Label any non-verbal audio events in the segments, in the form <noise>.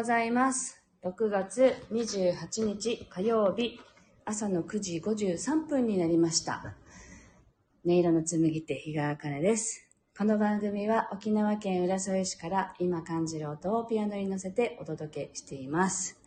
ございます。6月28日火曜日、朝の9時53分になりました。音色の紡手、日川茜です。この番組は沖縄県浦添市から今感じる音をピアノに乗せてお届けしています。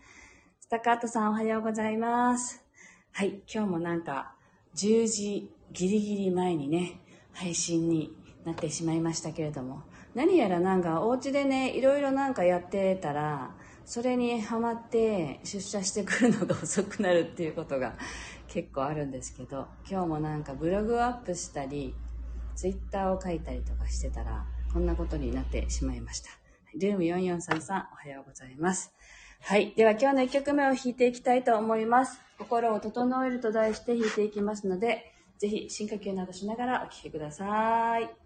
スタカートさんおはようございます。はい、今日もなんか10時ギリギリ前にね、配信になってしまいましたけれども、何やらなんかお家でね、いろいろなんかやってたら、それにハマって出社してくるのが遅くなるっていうことが <laughs> 結構あるんですけど、今日もなんかブログをアップしたり、ツイッターを書いたりとかしてたら、こんなことになってしまいました。ルーム4433おはようございます。はい。では今日の1曲目を弾いていきたいと思います。心を整えると題して弾いていきますので、ぜひ深呼吸などしながらお聴きください。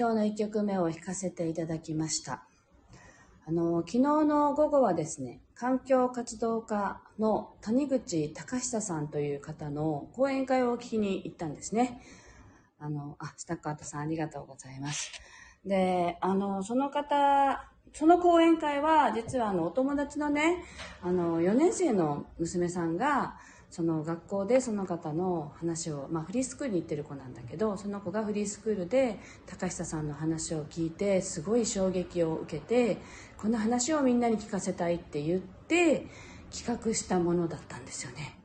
今日の1曲目を弾かせていただきました。あの、昨日の午後はですね、環境活動家の谷口隆久さんという方の講演会を聞きに行ったんですね。あの、あ、スタッカートさんありがとうございます。で、あの、その方、その講演会は、実はあの、お友達のね、あの、4年生の娘さんが、その学校でその方の話を、まあ、フリースクールに行ってる子なんだけどその子がフリースクールで高久さんの話を聞いてすごい衝撃を受けてこの話をみんなに聞かせたいって言って企画したものだったんですよね。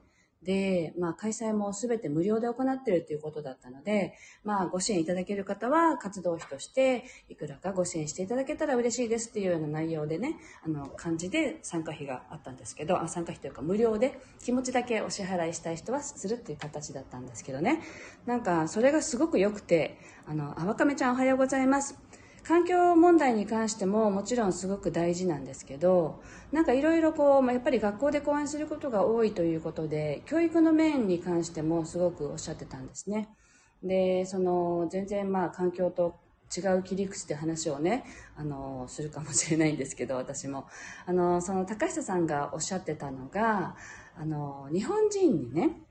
で、まあ、開催も全て無料で行ってるということだったので、まあ、ご支援いただける方は活動費としていくらかご支援していただけたら嬉しいですっていうような内容でね、あの、感じで参加費があったんですけど、あ参加費というか無料で気持ちだけお支払いしたい人はするっていう形だったんですけどね。なんか、それがすごく良くて、あの、あわかめちゃんおはようございます。環境問題に関してももちろんすごく大事なんですけどなんかいろいろこう、ま、やっぱり学校で講演することが多いということで教育の面に関してもすごくおっしゃってたんですね。でその全然まあ環境と違う切り口で話をねあのするかもしれないんですけど私も。あのその高下さんがおっしゃってたのがあの日本人にね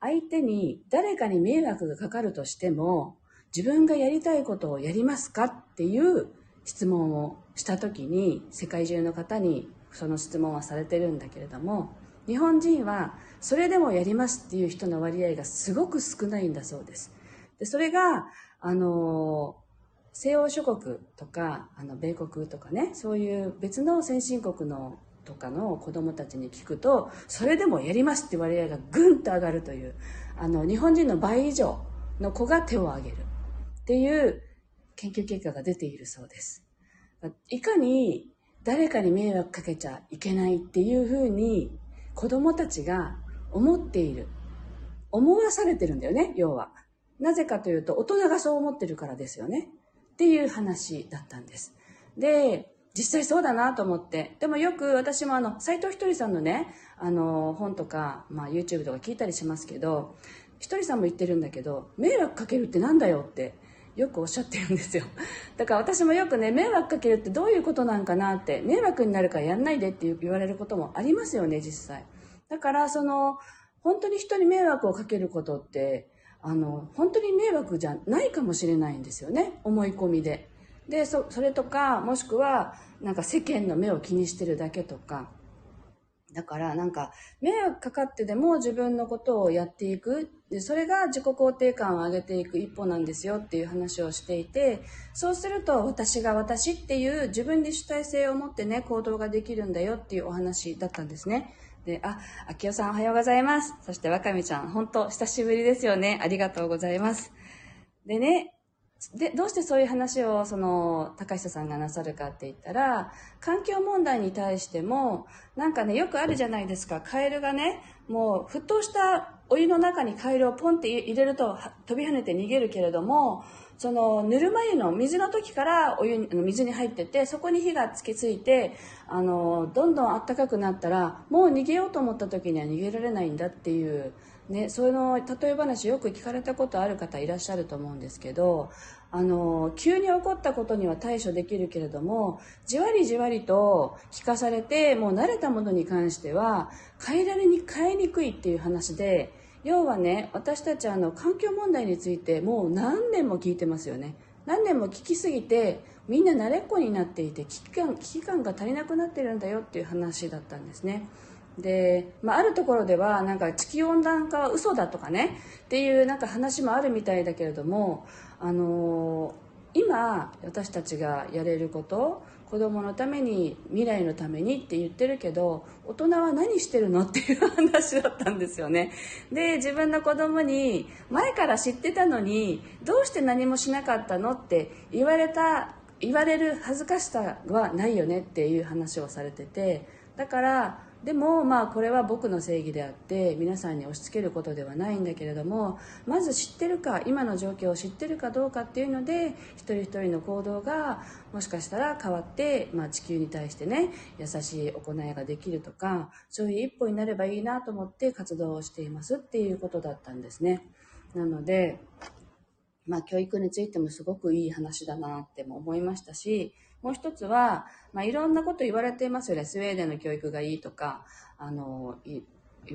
相手に誰かに迷惑がかかるとしても自分がやりたいことをやりますかっていう質問をした時に世界中の方にその質問はされてるんだけれども日本人はそれでもやりますっていう人の割合がすごく少ないんだそうです。でそれがあの西欧諸国とかあの米国とかねそういう別の先進国のとかの子供たちに聞くとそれでもやりますって割合がぐんと上がるというあの日本人の倍以上の子が手を挙げるっていう研究結果が出ているそうですいかに誰かに迷惑かけちゃいけないっていうふうに子供たちが思っている思わされてるんだよね要はなぜかというと大人がそう思ってるからですよねっていう話だったんです。で、実際そうだなと思って。でもよく私もあの、斎藤ひとりさんのね、あの、本とか、まあ YouTube とか聞いたりしますけど、ひとりさんも言ってるんだけど、迷惑かけるってなんだよってよくおっしゃってるんですよ。<laughs> だから私もよくね、迷惑かけるってどういうことなんかなって、迷惑になるからやんないでって言われることもありますよね、実際。だからその、本当に人に迷惑をかけることって、あの本当に迷惑じゃないかもしれないんですよね思い込みで。でそそれとかもしくはなんか世間の目を気にしてるだけとかだからなんか迷惑かかってでも自分のことをやっていくでそれが自己肯定感を上げていく一歩なんですよっていう話をしていてそうすると私が私っていう自分に主体性を持ってね行動ができるんだよっていうお話だったんですね。で、あ、秋代さんおはようございます。そしてわかみちゃん、本当久しぶりですよね。ありがとうございます。でね、で、どうしてそういう話を、その、高下さんがなさるかって言ったら、環境問題に対しても、なんかね、よくあるじゃないですか。カエルがね、もう、沸騰したお湯の中にカエルをポンって入れると飛び跳ねて逃げるけれども、そのぬるま湯の水の時からお湯に水に入っててそこに火がつきついてあのどんどん暖かくなったらもう逃げようと思った時には逃げられないんだっていう、ね、その例え話よく聞かれたことある方いらっしゃると思うんですけどあの急に起こったことには対処できるけれどもじわりじわりと聞かされてもう慣れたものに関しては変えられに変えにくいっていう話で。要はね私たちあの環境問題についてもう何年も聞いてますよね何年も聞きすぎてみんな慣れっこになっていて危機感危機感が足りなくなってるんだよっていう話だったんですねで、まあ、あるところではなんか地球温暖化は嘘だとかねっていうなんか話もあるみたいだけれどもあのー、今私たちがやれること子供のために未来のためにって言ってるけど大人は何してるの？っていう話だったんですよね。で自分の子供に前から知ってたのにどうして何もしなかったの？って言われた言われる恥ずかしさはないよね？っていう話をされててだからでもまあこれは僕の正義であって皆さんに押し付けることではないんだけれどもまず知ってるか今の状況を知ってるかどうかっていうので一人一人の行動がもしかしたら変わって、まあ、地球に対してね優しい行いができるとかそういう一歩になればいいなと思って活動をしていますっていうことだったんですね。なのでまあ、教育についてもすごくいい話だなっても思いましたしもう一つは、まあ、いろんなこと言われていますよね。スウェーデンの教育がいいとかあの言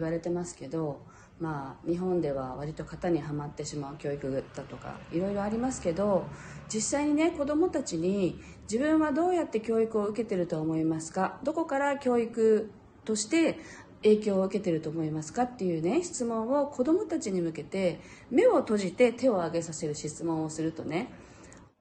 われてますけど、まあ、日本では割と型にはまってしまう教育だとかいろいろありますけど実際にね子どもたちに自分はどうやって教育を受けてると思いますか？どこから教育として影響を受けてると思いますかっていうね質問を子どもたちに向けて目を閉じて手を挙げさせる質問をするとね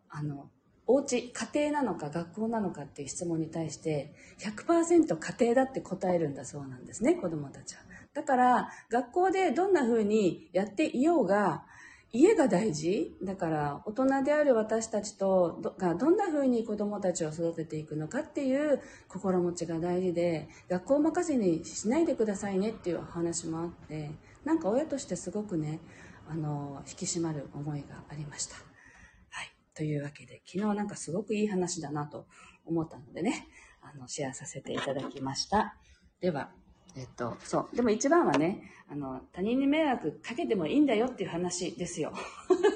あのお家家庭なのか学校なのかっていう質問に対して100%家庭だって答えるんだそうなんですね子どもたちは。だから学校でどんな風にやっていようが家が大事だから大人である私たちとがどんな風に子どもたちを育てていくのかっていう心持ちが大事で学校任せにしないでくださいねっていう話もあってなんか親としてすごくねあの引き締まる思いがありました。というわけで、昨日なんかすごくいい話だなと思ったのでね、あの、シェアさせていただきました。では、えっと、そう。でも一番はね、あの、他人に迷惑かけてもいいんだよっていう話ですよ。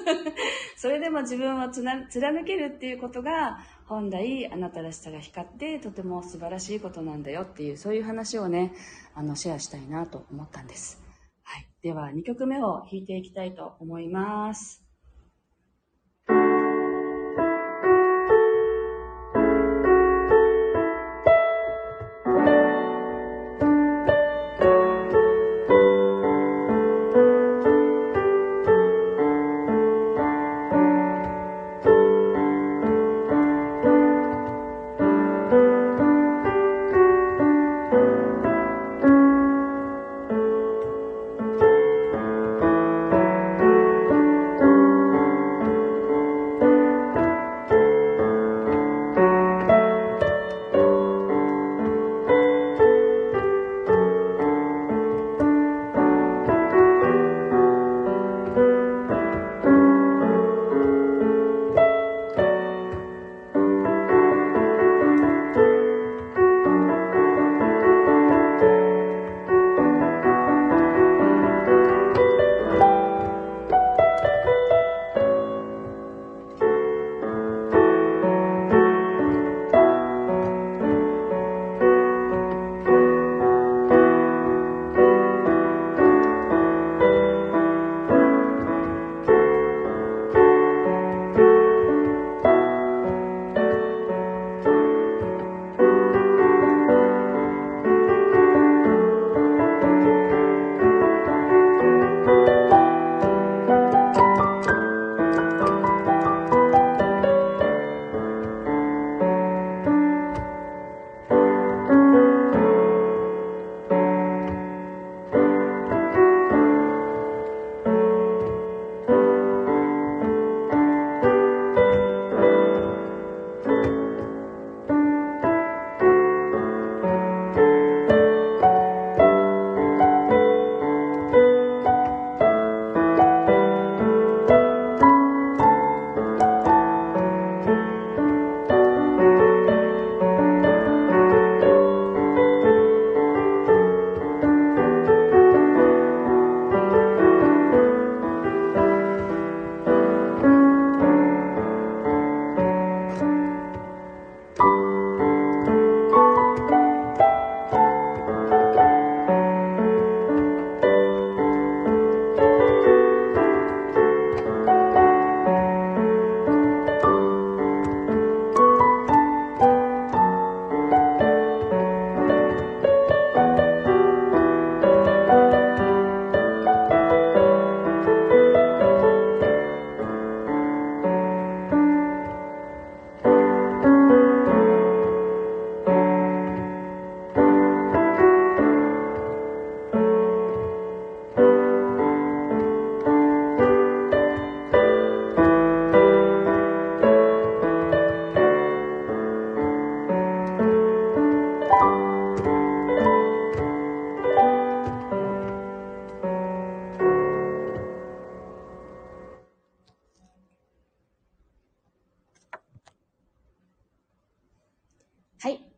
<laughs> それでも自分をつな貫けるっていうことが、本来あなたらしさが光ってとても素晴らしいことなんだよっていう、そういう話をね、あの、シェアしたいなと思ったんです。はい。では、2曲目を弾いていきたいと思います。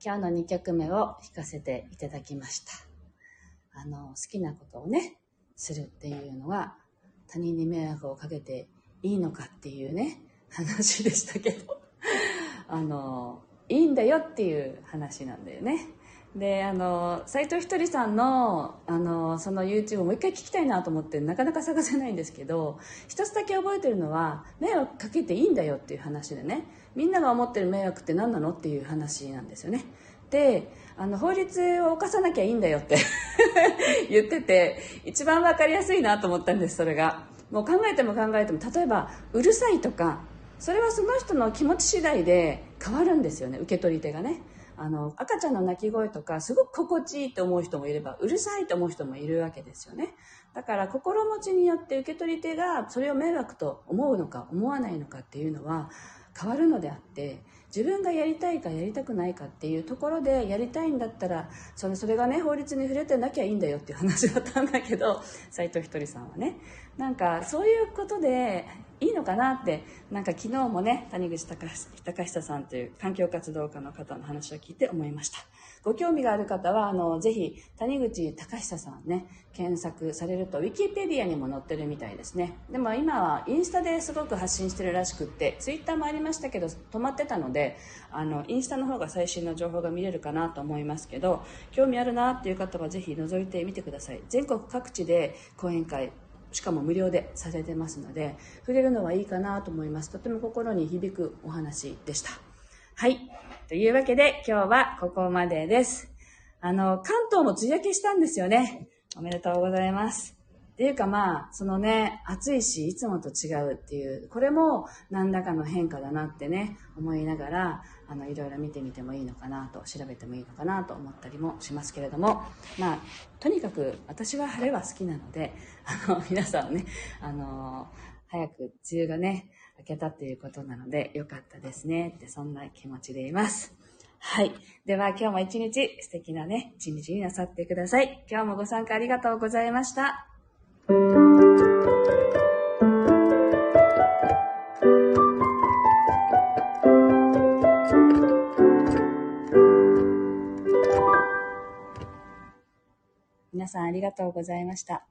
今日の2曲目を弾かせていただきました。あの、好きなことをね、するっていうのは、他人に迷惑をかけていいのかっていうね、話でしたけど、<laughs> あの、いいんだよっていう話なんだよね。で、あの、斎藤ひとりさんの、あの、その YouTube をもう一回聞きたいなと思ってなかなか探せないんですけど、一つだけ覚えてるのは、迷惑かけていいんだよっていう話でね、みんなが思ってる迷惑って何なのっていう話なんですよね。であの法律を犯さなきゃいいんだよって <laughs> 言ってて一番分かりやすいなと思ったんですそれが。もう考えても考えても例えばうるさいとかそれはその人の気持ち次第で変わるんですよね受け取り手がね。あの赤ちゃんの泣き声とかすごく心地いいと思う人もいればうるさいと思う人もいるわけですよね。だから心持ちによって受け取り手がそれを迷惑と思うのか思わないのかっていうのは変わるのであって自分がやりたいかやりたくないかっていうところでやりたいんだったらそれそれがね法律に触れてなきゃいいんだよっていう話だったんだけど斎藤ひとりさんはね。なんかそういうことでいいのかなってなんか昨日もね谷口隆久さんという環境活動家の方の話を聞いて思いました。ご興味がある方はあのぜひ谷口隆久さんね検索されるとウィキペディアにも載ってるみたいですね。でも今はインスタですごく発信してるらしくってツイッターもありましたけど止まってたのであのインスタの方が最新の情報が見れるかなと思いますけど興味あるなっていう方はぜひ覗いてみてください。全国各地で講演会しかも無料でされてますので触れるのはいいかなと思います。とても心に響くお話でした。はい。というわけで今日はここまでです。あの関東も梅雨明けしたんですよね。おめでとうございます。っていうかまあ、そのね、暑いし、いつもと違うっていう、これも何らかの変化だなってね、思いながら、あの、いろいろ見てみてもいいのかなと、調べてもいいのかなと思ったりもしますけれども、まあ、とにかく私は晴れは好きなので、あの、皆さんね、あの、早く梅雨がね、明けたっていうことなので、よかったですねって、そんな気持ちでいます。はい。では今日も一日素敵なね、一日になさってください。今日もご参加ありがとうございました。皆さんありがとうございました。